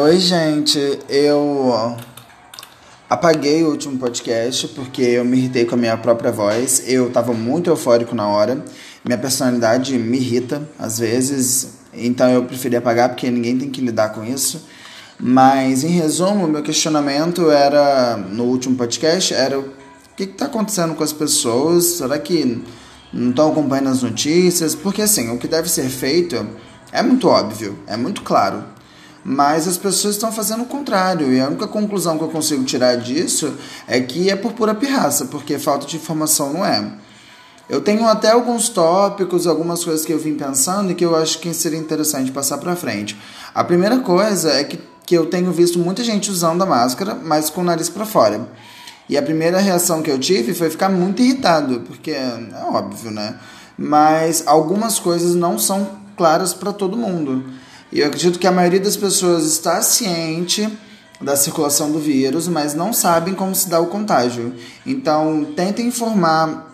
oi, gente. Eu apaguei o último podcast porque eu me irritei com a minha própria voz. Eu tava muito eufórico na hora. Minha personalidade me irrita às vezes, então eu preferi apagar porque ninguém tem que lidar com isso. Mas em resumo, meu questionamento era no último podcast era o que está acontecendo com as pessoas? Será que não estão acompanhando as notícias? Porque assim, o que deve ser feito é muito óbvio, é muito claro. Mas as pessoas estão fazendo o contrário, e a única conclusão que eu consigo tirar disso é que é por pura pirraça, porque falta de informação não é. Eu tenho até alguns tópicos, algumas coisas que eu vim pensando e que eu acho que seria interessante passar para frente. A primeira coisa é que, que eu tenho visto muita gente usando a máscara, mas com o nariz para fora. E a primeira reação que eu tive foi ficar muito irritado, porque é óbvio, né? Mas algumas coisas não são claras para todo mundo. E eu acredito que a maioria das pessoas está ciente da circulação do vírus, mas não sabem como se dá o contágio. Então, tentem informar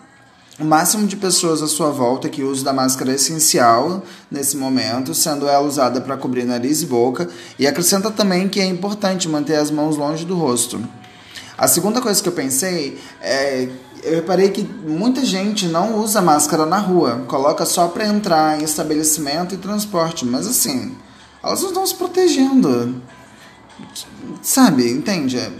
o máximo de pessoas à sua volta que o uso da máscara é essencial nesse momento, sendo ela usada para cobrir nariz e boca, e acrescenta também que é importante manter as mãos longe do rosto. A segunda coisa que eu pensei é eu reparei que muita gente não usa máscara na rua, coloca só para entrar em estabelecimento e transporte, mas assim, elas não estão se protegendo. Sabe, entende? É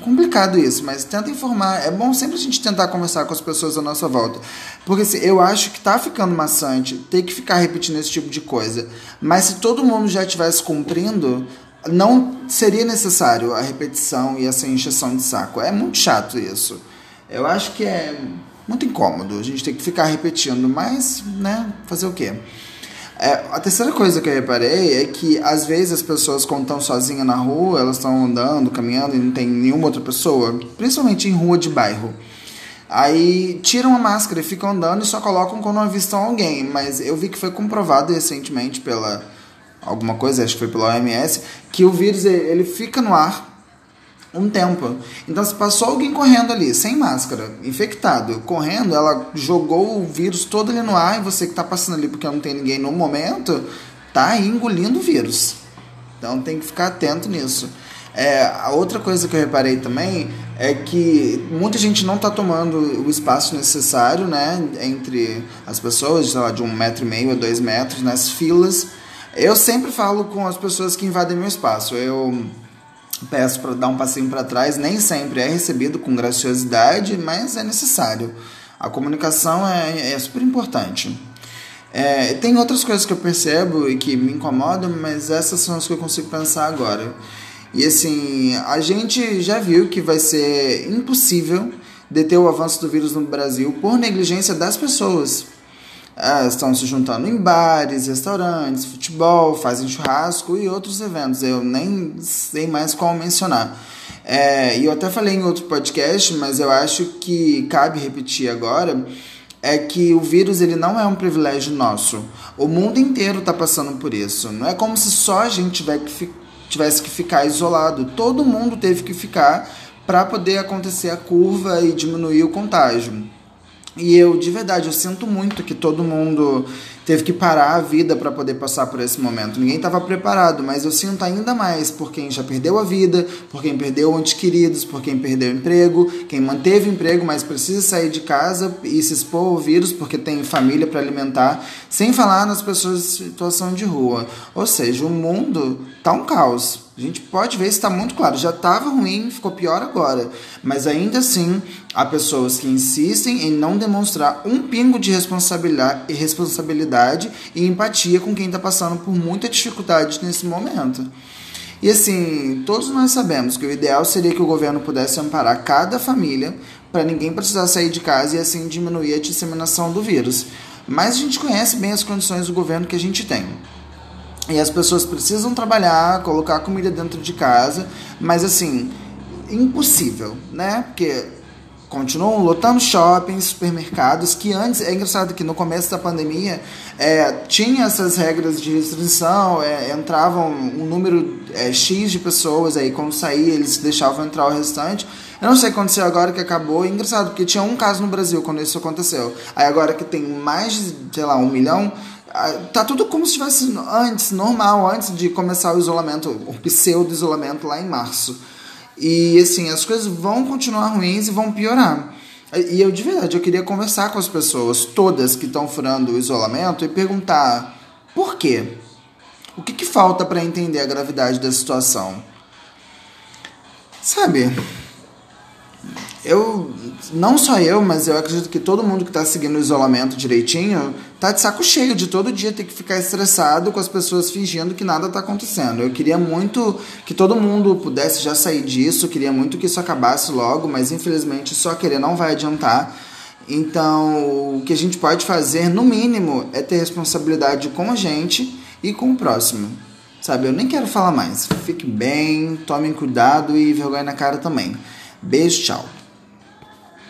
complicado isso, mas tenta informar. É bom sempre a gente tentar conversar com as pessoas à nossa volta. Porque assim, eu acho que tá ficando maçante ter que ficar repetindo esse tipo de coisa. Mas se todo mundo já estivesse cumprindo, não seria necessário a repetição e essa encheção de saco. É muito chato isso. Eu acho que é muito incômodo a gente ter que ficar repetindo, mas, né, fazer o quê? É, a terceira coisa que eu reparei é que às vezes as pessoas quando estão sozinhas na rua, elas estão andando, caminhando e não tem nenhuma outra pessoa, principalmente em rua de bairro. Aí tiram a máscara e ficam andando e só colocam quando avistam alguém. Mas eu vi que foi comprovado recentemente pela alguma coisa, acho que foi pela OMS, que o vírus ele fica no ar um tempo. Então, se passou alguém correndo ali, sem máscara, infectado, correndo, ela jogou o vírus todo ali no ar e você que está passando ali porque não tem ninguém no momento, tá engolindo o vírus. Então, tem que ficar atento nisso. É, a outra coisa que eu reparei também é que muita gente não está tomando o espaço necessário, né, entre as pessoas, sei lá, de um metro e meio a dois metros, nas filas. Eu sempre falo com as pessoas que invadem meu espaço. Eu peço para dar um passinho para trás, nem sempre é recebido com graciosidade, mas é necessário. A comunicação é, é super importante. É, tem outras coisas que eu percebo e que me incomodam, mas essas são as que eu consigo pensar agora. E assim, a gente já viu que vai ser impossível deter o avanço do vírus no Brasil por negligência das pessoas ah, estão se juntando em bares, restaurantes, futebol, fazem churrasco e outros eventos. Eu nem sei mais qual mencionar. É, e eu até falei em outro podcast, mas eu acho que cabe repetir agora é que o vírus ele não é um privilégio nosso. O mundo inteiro está passando por isso. Não é como se só a gente tivesse que ficar isolado. Todo mundo teve que ficar para poder acontecer a curva e diminuir o contágio. E eu, de verdade, eu sinto muito que todo mundo teve que parar a vida para poder passar por esse momento. Ninguém estava preparado, mas eu sinto ainda mais por quem já perdeu a vida, por quem perdeu entes queridos, por quem perdeu emprego, quem manteve emprego, mas precisa sair de casa e se expor ao vírus porque tem família para alimentar, sem falar nas pessoas em situação de rua. Ou seja, o mundo tá um caos. A gente pode ver está muito claro. Já estava ruim, ficou pior agora. Mas ainda assim, há pessoas que insistem em não demonstrar um pingo de responsabilidade, responsabilidade e empatia com quem está passando por muita dificuldade nesse momento. E assim, todos nós sabemos que o ideal seria que o governo pudesse amparar cada família para ninguém precisar sair de casa e assim diminuir a disseminação do vírus. Mas a gente conhece bem as condições do governo que a gente tem. E as pessoas precisam trabalhar, colocar comida dentro de casa, mas assim, impossível, né? Porque continuam lotando shoppings, supermercados, que antes, é engraçado que no começo da pandemia é, tinha essas regras de restrição, é, entravam um número é, X de pessoas, aí quando saía eles deixavam entrar o restante. Eu não sei o que aconteceu agora que acabou, é engraçado, porque tinha um caso no Brasil quando isso aconteceu. Aí agora que tem mais de, sei lá, um milhão, tá tudo como se estivesse antes, normal, antes de começar o isolamento, o pseudo isolamento lá em março. E assim, as coisas vão continuar ruins e vão piorar. E eu de verdade, eu queria conversar com as pessoas, todas que estão furando o isolamento, e perguntar por quê? O que, que falta para entender a gravidade da situação? Sabe? Eu, não só eu, mas eu acredito que todo mundo que está seguindo o isolamento direitinho tá de saco cheio de todo dia ter que ficar estressado com as pessoas fingindo que nada está acontecendo. Eu queria muito que todo mundo pudesse já sair disso, queria muito que isso acabasse logo, mas infelizmente só querer não vai adiantar. Então, o que a gente pode fazer, no mínimo, é ter responsabilidade com a gente e com o próximo. Sabe, eu nem quero falar mais. Fique bem, tomem cuidado e vergonha na cara também. Beijo, tchau.